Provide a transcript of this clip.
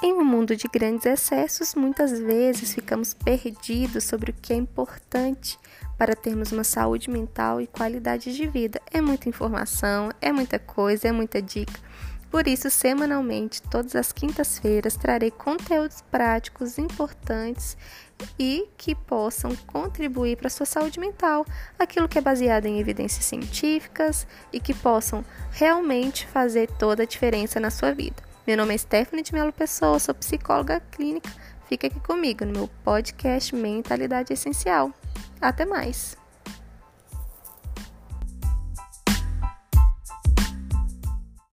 Em um mundo de grandes excessos, muitas vezes ficamos perdidos sobre o que é importante para termos uma saúde mental e qualidade de vida. É muita informação, é muita coisa, é muita dica. Por isso, semanalmente, todas as quintas-feiras, trarei conteúdos práticos importantes e que possam contribuir para a sua saúde mental, aquilo que é baseado em evidências científicas e que possam realmente fazer toda a diferença na sua vida. Meu nome é Stephanie de Melo Pessoa, sou psicóloga clínica. Fica aqui comigo no meu podcast Mentalidade Essencial. Até mais!